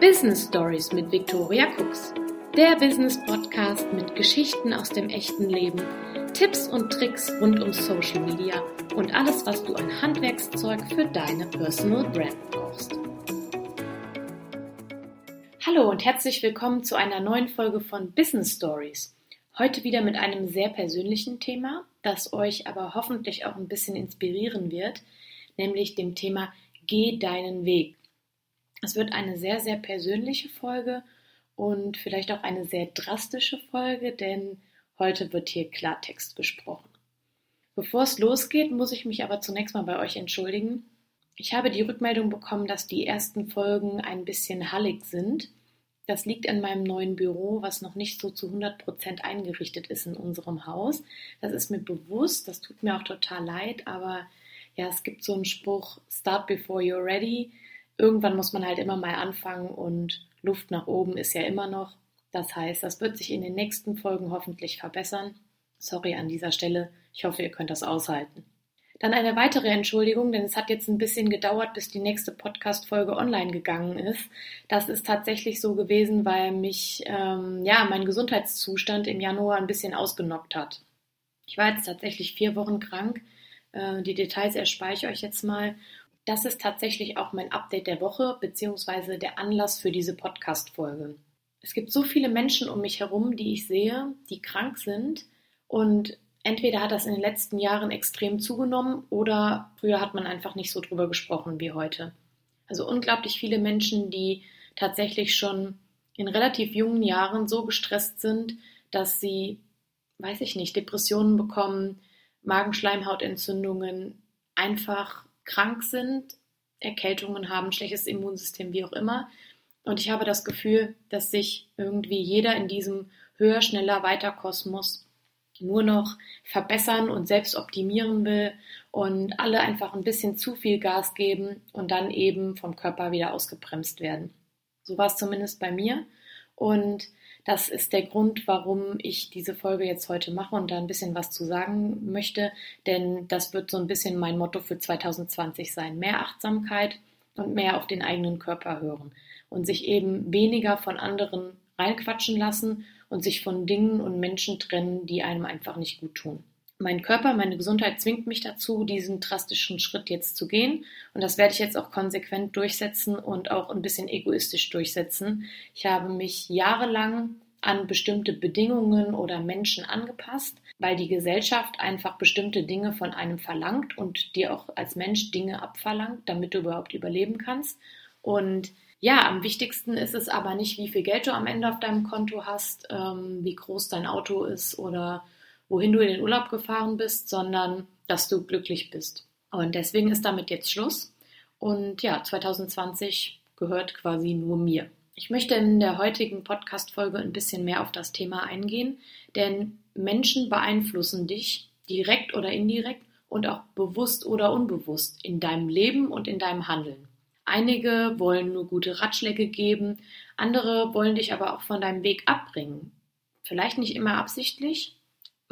Business Stories mit Victoria Cooks. Der Business Podcast mit Geschichten aus dem echten Leben, Tipps und Tricks rund um Social Media und alles, was du an Handwerkszeug für deine Personal Brand brauchst. Hallo und herzlich willkommen zu einer neuen Folge von Business Stories. Heute wieder mit einem sehr persönlichen Thema, das euch aber hoffentlich auch ein bisschen inspirieren wird, nämlich dem Thema Geh deinen Weg. Es wird eine sehr, sehr persönliche Folge und vielleicht auch eine sehr drastische Folge, denn heute wird hier Klartext gesprochen. Bevor es losgeht, muss ich mich aber zunächst mal bei euch entschuldigen. Ich habe die Rückmeldung bekommen, dass die ersten Folgen ein bisschen hallig sind. Das liegt an meinem neuen Büro, was noch nicht so zu 100 Prozent eingerichtet ist in unserem Haus. Das ist mir bewusst, das tut mir auch total leid, aber ja, es gibt so einen Spruch, start before you're ready irgendwann muss man halt immer mal anfangen und Luft nach oben ist ja immer noch. Das heißt, das wird sich in den nächsten Folgen hoffentlich verbessern. Sorry an dieser Stelle. Ich hoffe, ihr könnt das aushalten. Dann eine weitere Entschuldigung, denn es hat jetzt ein bisschen gedauert, bis die nächste Podcast-Folge online gegangen ist. Das ist tatsächlich so gewesen, weil mich ähm, ja mein Gesundheitszustand im Januar ein bisschen ausgenockt hat. Ich war jetzt tatsächlich vier Wochen krank. Äh, die Details erspare ich euch jetzt mal. Das ist tatsächlich auch mein Update der Woche beziehungsweise der Anlass für diese Podcast-Folge. Es gibt so viele Menschen um mich herum, die ich sehe, die krank sind und entweder hat das in den letzten Jahren extrem zugenommen oder früher hat man einfach nicht so drüber gesprochen wie heute. Also unglaublich viele Menschen, die tatsächlich schon in relativ jungen Jahren so gestresst sind, dass sie, weiß ich nicht, Depressionen bekommen, Magenschleimhautentzündungen, einfach krank sind, Erkältungen haben, schlechtes Immunsystem, wie auch immer. Und ich habe das Gefühl, dass sich irgendwie jeder in diesem höher, schneller, weiter Kosmos nur noch verbessern und selbst optimieren will und alle einfach ein bisschen zu viel Gas geben und dann eben vom Körper wieder ausgebremst werden. So war es zumindest bei mir. Und das ist der Grund, warum ich diese Folge jetzt heute mache und da ein bisschen was zu sagen möchte, denn das wird so ein bisschen mein Motto für 2020 sein. Mehr Achtsamkeit und mehr auf den eigenen Körper hören und sich eben weniger von anderen reinquatschen lassen und sich von Dingen und Menschen trennen, die einem einfach nicht gut tun. Mein Körper, meine Gesundheit zwingt mich dazu, diesen drastischen Schritt jetzt zu gehen. Und das werde ich jetzt auch konsequent durchsetzen und auch ein bisschen egoistisch durchsetzen. Ich habe mich jahrelang an bestimmte Bedingungen oder Menschen angepasst, weil die Gesellschaft einfach bestimmte Dinge von einem verlangt und dir auch als Mensch Dinge abverlangt, damit du überhaupt überleben kannst. Und ja, am wichtigsten ist es aber nicht, wie viel Geld du am Ende auf deinem Konto hast, ähm, wie groß dein Auto ist oder wohin du in den Urlaub gefahren bist, sondern dass du glücklich bist. Und deswegen ist damit jetzt Schluss. Und ja, 2020 gehört quasi nur mir. Ich möchte in der heutigen Podcast-Folge ein bisschen mehr auf das Thema eingehen, denn Menschen beeinflussen dich direkt oder indirekt und auch bewusst oder unbewusst in deinem Leben und in deinem Handeln. Einige wollen nur gute Ratschläge geben, andere wollen dich aber auch von deinem Weg abbringen. Vielleicht nicht immer absichtlich,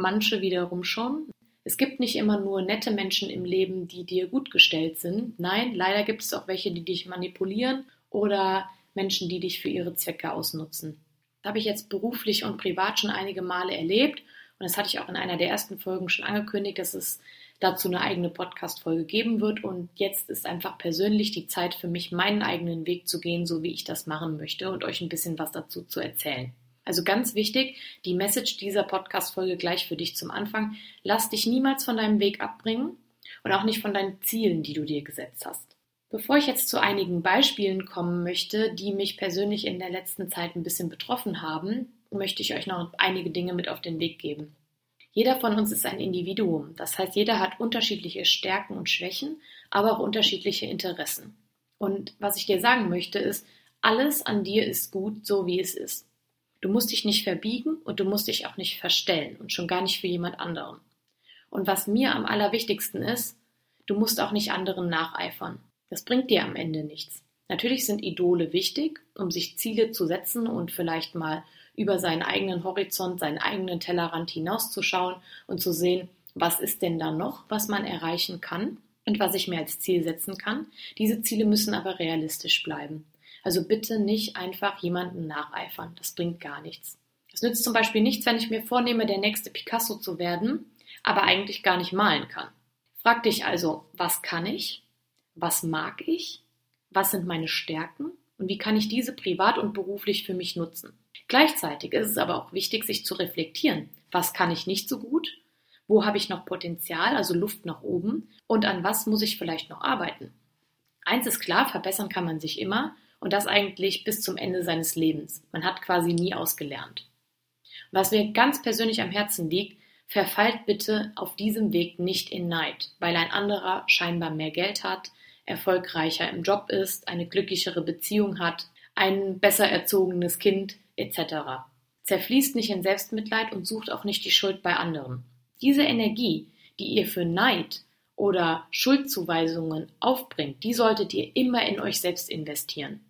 manche wiederum schon. Es gibt nicht immer nur nette Menschen im Leben, die dir gut gestellt sind. Nein, leider gibt es auch welche, die dich manipulieren oder Menschen, die dich für ihre Zwecke ausnutzen. Das habe ich jetzt beruflich und privat schon einige Male erlebt und das hatte ich auch in einer der ersten Folgen schon angekündigt, dass es dazu eine eigene Podcast-Folge geben wird. Und jetzt ist einfach persönlich die Zeit für mich, meinen eigenen Weg zu gehen, so wie ich das machen möchte und euch ein bisschen was dazu zu erzählen. Also ganz wichtig, die Message dieser Podcast-Folge gleich für dich zum Anfang. Lass dich niemals von deinem Weg abbringen und auch nicht von deinen Zielen, die du dir gesetzt hast. Bevor ich jetzt zu einigen Beispielen kommen möchte, die mich persönlich in der letzten Zeit ein bisschen betroffen haben, möchte ich euch noch einige Dinge mit auf den Weg geben. Jeder von uns ist ein Individuum, das heißt, jeder hat unterschiedliche Stärken und Schwächen, aber auch unterschiedliche Interessen. Und was ich dir sagen möchte, ist, alles an dir ist gut, so wie es ist. Du musst dich nicht verbiegen und du musst dich auch nicht verstellen und schon gar nicht für jemand anderen. Und was mir am allerwichtigsten ist, du musst auch nicht anderen nacheifern. Das bringt dir am Ende nichts. Natürlich sind Idole wichtig, um sich Ziele zu setzen und vielleicht mal über seinen eigenen Horizont, seinen eigenen Tellerrand hinauszuschauen und zu sehen, was ist denn da noch, was man erreichen kann und was ich mir als Ziel setzen kann. Diese Ziele müssen aber realistisch bleiben. Also bitte nicht einfach jemanden nacheifern. Das bringt gar nichts. Es nützt zum Beispiel nichts, wenn ich mir vornehme, der nächste Picasso zu werden, aber eigentlich gar nicht malen kann. Frag dich also, was kann ich? Was mag ich? Was sind meine Stärken? Und wie kann ich diese privat und beruflich für mich nutzen? Gleichzeitig ist es aber auch wichtig, sich zu reflektieren. Was kann ich nicht so gut? Wo habe ich noch Potenzial, also Luft nach oben? Und an was muss ich vielleicht noch arbeiten? Eins ist klar, verbessern kann man sich immer und das eigentlich bis zum Ende seines Lebens. Man hat quasi nie ausgelernt. Was mir ganz persönlich am Herzen liegt, verfallt bitte auf diesem Weg nicht in Neid, weil ein anderer scheinbar mehr Geld hat, erfolgreicher im Job ist, eine glücklichere Beziehung hat, ein besser erzogenes Kind etc. Zerfließt nicht in Selbstmitleid und sucht auch nicht die Schuld bei anderen. Diese Energie, die ihr für Neid oder Schuldzuweisungen aufbringt, die solltet ihr immer in euch selbst investieren.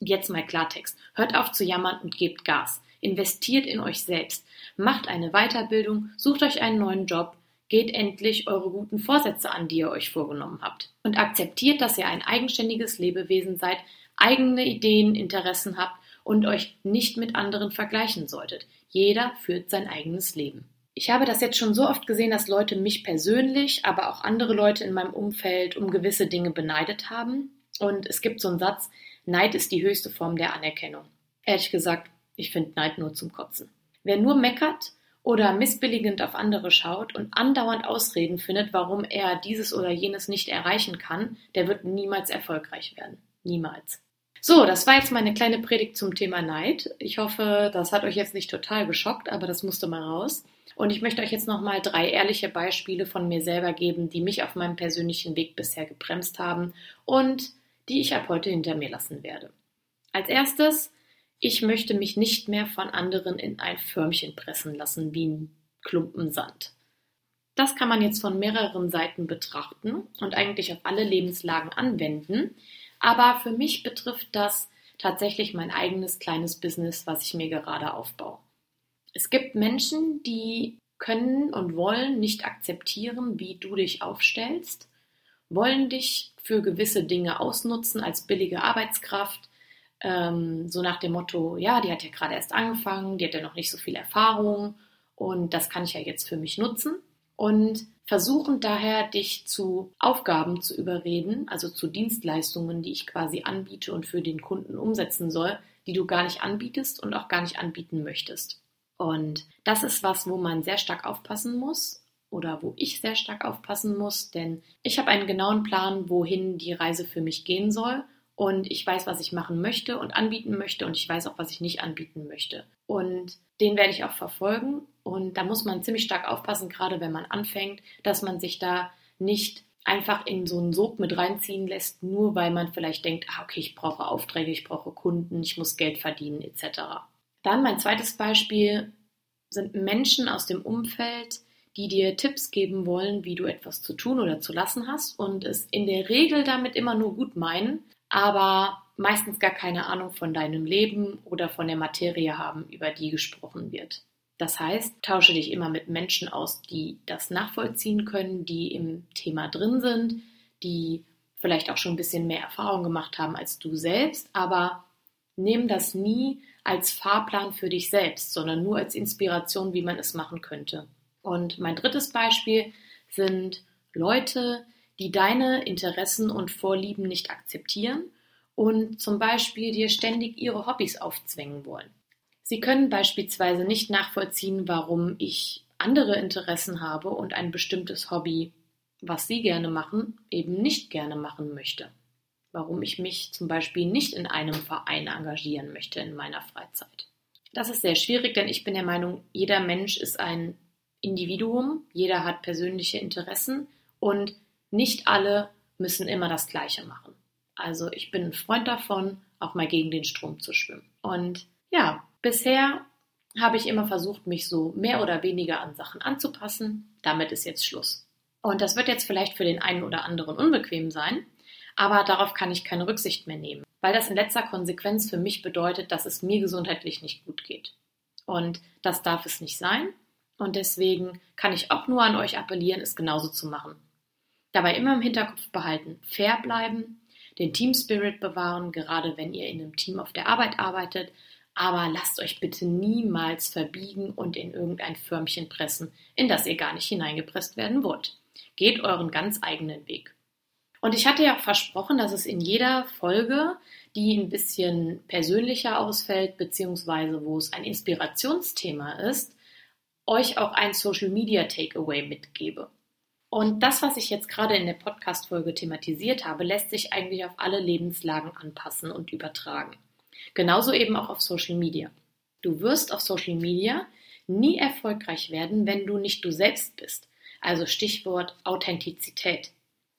Jetzt mal Klartext. Hört auf zu jammern und gebt Gas. Investiert in euch selbst. Macht eine Weiterbildung, sucht euch einen neuen Job, geht endlich eure guten Vorsätze an, die ihr euch vorgenommen habt. Und akzeptiert, dass ihr ein eigenständiges Lebewesen seid, eigene Ideen, Interessen habt und euch nicht mit anderen vergleichen solltet. Jeder führt sein eigenes Leben. Ich habe das jetzt schon so oft gesehen, dass Leute mich persönlich, aber auch andere Leute in meinem Umfeld um gewisse Dinge beneidet haben. Und es gibt so einen Satz, Neid ist die höchste Form der Anerkennung. Ehrlich gesagt, ich finde Neid nur zum Kotzen. Wer nur meckert oder missbilligend auf andere schaut und andauernd Ausreden findet, warum er dieses oder jenes nicht erreichen kann, der wird niemals erfolgreich werden. Niemals. So, das war jetzt meine kleine Predigt zum Thema Neid. Ich hoffe, das hat euch jetzt nicht total geschockt, aber das musste mal raus. Und ich möchte euch jetzt nochmal drei ehrliche Beispiele von mir selber geben, die mich auf meinem persönlichen Weg bisher gebremst haben und die ich ab heute hinter mir lassen werde. Als erstes ich möchte mich nicht mehr von anderen in ein Förmchen pressen lassen wie ein Klumpen Sand. Das kann man jetzt von mehreren Seiten betrachten und eigentlich auf alle Lebenslagen anwenden, aber für mich betrifft das tatsächlich mein eigenes kleines Business, was ich mir gerade aufbaue. Es gibt Menschen, die können und wollen nicht akzeptieren, wie du dich aufstellst, wollen dich für gewisse Dinge ausnutzen als billige Arbeitskraft, ähm, so nach dem Motto, ja, die hat ja gerade erst angefangen, die hat ja noch nicht so viel Erfahrung und das kann ich ja jetzt für mich nutzen. Und versuchen daher, dich zu Aufgaben zu überreden, also zu Dienstleistungen, die ich quasi anbiete und für den Kunden umsetzen soll, die du gar nicht anbietest und auch gar nicht anbieten möchtest. Und das ist was, wo man sehr stark aufpassen muss oder wo ich sehr stark aufpassen muss, denn ich habe einen genauen Plan, wohin die Reise für mich gehen soll und ich weiß, was ich machen möchte und anbieten möchte und ich weiß auch, was ich nicht anbieten möchte. Und den werde ich auch verfolgen und da muss man ziemlich stark aufpassen, gerade wenn man anfängt, dass man sich da nicht einfach in so einen Sog mit reinziehen lässt, nur weil man vielleicht denkt, ah, okay, ich brauche Aufträge, ich brauche Kunden, ich muss Geld verdienen etc. Dann mein zweites Beispiel sind Menschen aus dem Umfeld, die dir Tipps geben wollen, wie du etwas zu tun oder zu lassen hast und es in der Regel damit immer nur gut meinen, aber meistens gar keine Ahnung von deinem Leben oder von der Materie haben, über die gesprochen wird. Das heißt, tausche dich immer mit Menschen aus, die das nachvollziehen können, die im Thema drin sind, die vielleicht auch schon ein bisschen mehr Erfahrung gemacht haben als du selbst, aber nimm das nie als Fahrplan für dich selbst, sondern nur als Inspiration, wie man es machen könnte. Und mein drittes Beispiel sind Leute, die deine Interessen und Vorlieben nicht akzeptieren und zum Beispiel dir ständig ihre Hobbys aufzwängen wollen. Sie können beispielsweise nicht nachvollziehen, warum ich andere Interessen habe und ein bestimmtes Hobby, was sie gerne machen, eben nicht gerne machen möchte. Warum ich mich zum Beispiel nicht in einem Verein engagieren möchte in meiner Freizeit. Das ist sehr schwierig, denn ich bin der Meinung, jeder Mensch ist ein Individuum, jeder hat persönliche Interessen und nicht alle müssen immer das Gleiche machen. Also ich bin ein Freund davon, auch mal gegen den Strom zu schwimmen. Und ja, bisher habe ich immer versucht, mich so mehr oder weniger an Sachen anzupassen. Damit ist jetzt Schluss. Und das wird jetzt vielleicht für den einen oder anderen unbequem sein, aber darauf kann ich keine Rücksicht mehr nehmen, weil das in letzter Konsequenz für mich bedeutet, dass es mir gesundheitlich nicht gut geht. Und das darf es nicht sein. Und deswegen kann ich auch nur an euch appellieren, es genauso zu machen. Dabei immer im Hinterkopf behalten, fair bleiben, den Team Spirit bewahren, gerade wenn ihr in einem Team auf der Arbeit arbeitet. Aber lasst euch bitte niemals verbiegen und in irgendein Förmchen pressen, in das ihr gar nicht hineingepresst werden wollt. Geht euren ganz eigenen Weg. Und ich hatte ja auch versprochen, dass es in jeder Folge, die ein bisschen persönlicher ausfällt, beziehungsweise wo es ein Inspirationsthema ist, euch auch ein Social Media Takeaway mitgebe. Und das, was ich jetzt gerade in der Podcast-Folge thematisiert habe, lässt sich eigentlich auf alle Lebenslagen anpassen und übertragen. Genauso eben auch auf Social Media. Du wirst auf Social Media nie erfolgreich werden, wenn du nicht du selbst bist. Also Stichwort Authentizität.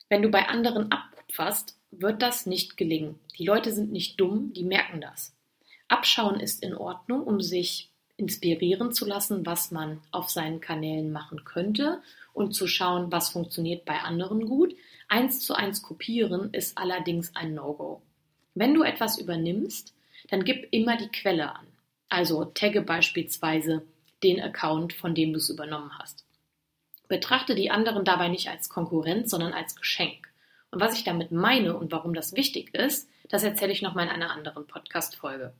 Wenn du bei anderen abkupferst, wird das nicht gelingen. Die Leute sind nicht dumm, die merken das. Abschauen ist in Ordnung, um sich inspirieren zu lassen, was man auf seinen Kanälen machen könnte und zu schauen, was funktioniert bei anderen gut. Eins zu eins kopieren ist allerdings ein No-Go. Wenn du etwas übernimmst, dann gib immer die Quelle an. Also tagge beispielsweise den Account, von dem du es übernommen hast. Betrachte die anderen dabei nicht als Konkurrenz, sondern als Geschenk. Und was ich damit meine und warum das wichtig ist, das erzähle ich nochmal in einer anderen Podcast-Folge.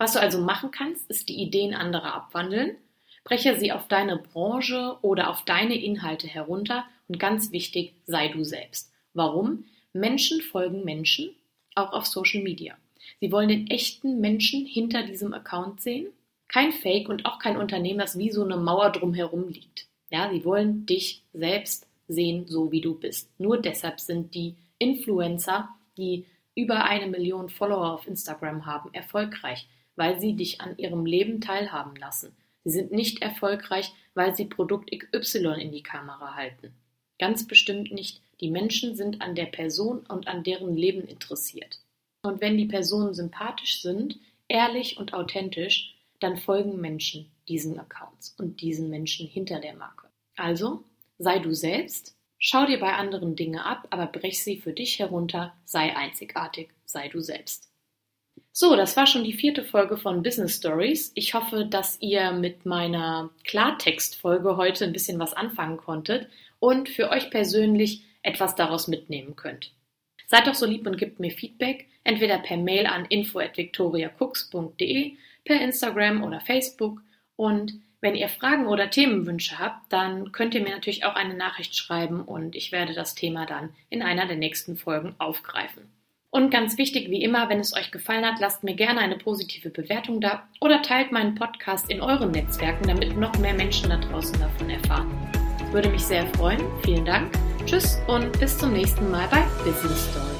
Was du also machen kannst, ist die Ideen anderer abwandeln, breche sie auf deine Branche oder auf deine Inhalte herunter und ganz wichtig, sei du selbst. Warum? Menschen folgen Menschen, auch auf Social Media. Sie wollen den echten Menschen hinter diesem Account sehen, kein Fake und auch kein Unternehmen, das wie so eine Mauer drumherum liegt. Ja, sie wollen dich selbst sehen, so wie du bist. Nur deshalb sind die Influencer, die über eine Million Follower auf Instagram haben, erfolgreich, weil sie dich an ihrem Leben teilhaben lassen. Sie sind nicht erfolgreich, weil sie Produkt XY in die Kamera halten. Ganz bestimmt nicht. Die Menschen sind an der Person und an deren Leben interessiert. Und wenn die Personen sympathisch sind, ehrlich und authentisch, dann folgen Menschen diesen Accounts und diesen Menschen hinter der Marke. Also, sei du selbst, schau dir bei anderen Dinge ab, aber brech sie für dich herunter, sei einzigartig, sei du selbst. So, das war schon die vierte Folge von Business Stories. Ich hoffe, dass ihr mit meiner Klartext-Folge heute ein bisschen was anfangen konntet und für euch persönlich etwas daraus mitnehmen könnt. Seid doch so lieb und gebt mir Feedback, entweder per Mail an info@victoriacooks.de, per Instagram oder Facebook und wenn ihr Fragen oder Themenwünsche habt, dann könnt ihr mir natürlich auch eine Nachricht schreiben und ich werde das Thema dann in einer der nächsten Folgen aufgreifen. Und ganz wichtig wie immer, wenn es euch gefallen hat, lasst mir gerne eine positive Bewertung da oder teilt meinen Podcast in euren Netzwerken, damit noch mehr Menschen da draußen davon erfahren. Würde mich sehr freuen. Vielen Dank. Tschüss und bis zum nächsten Mal bei Business Story.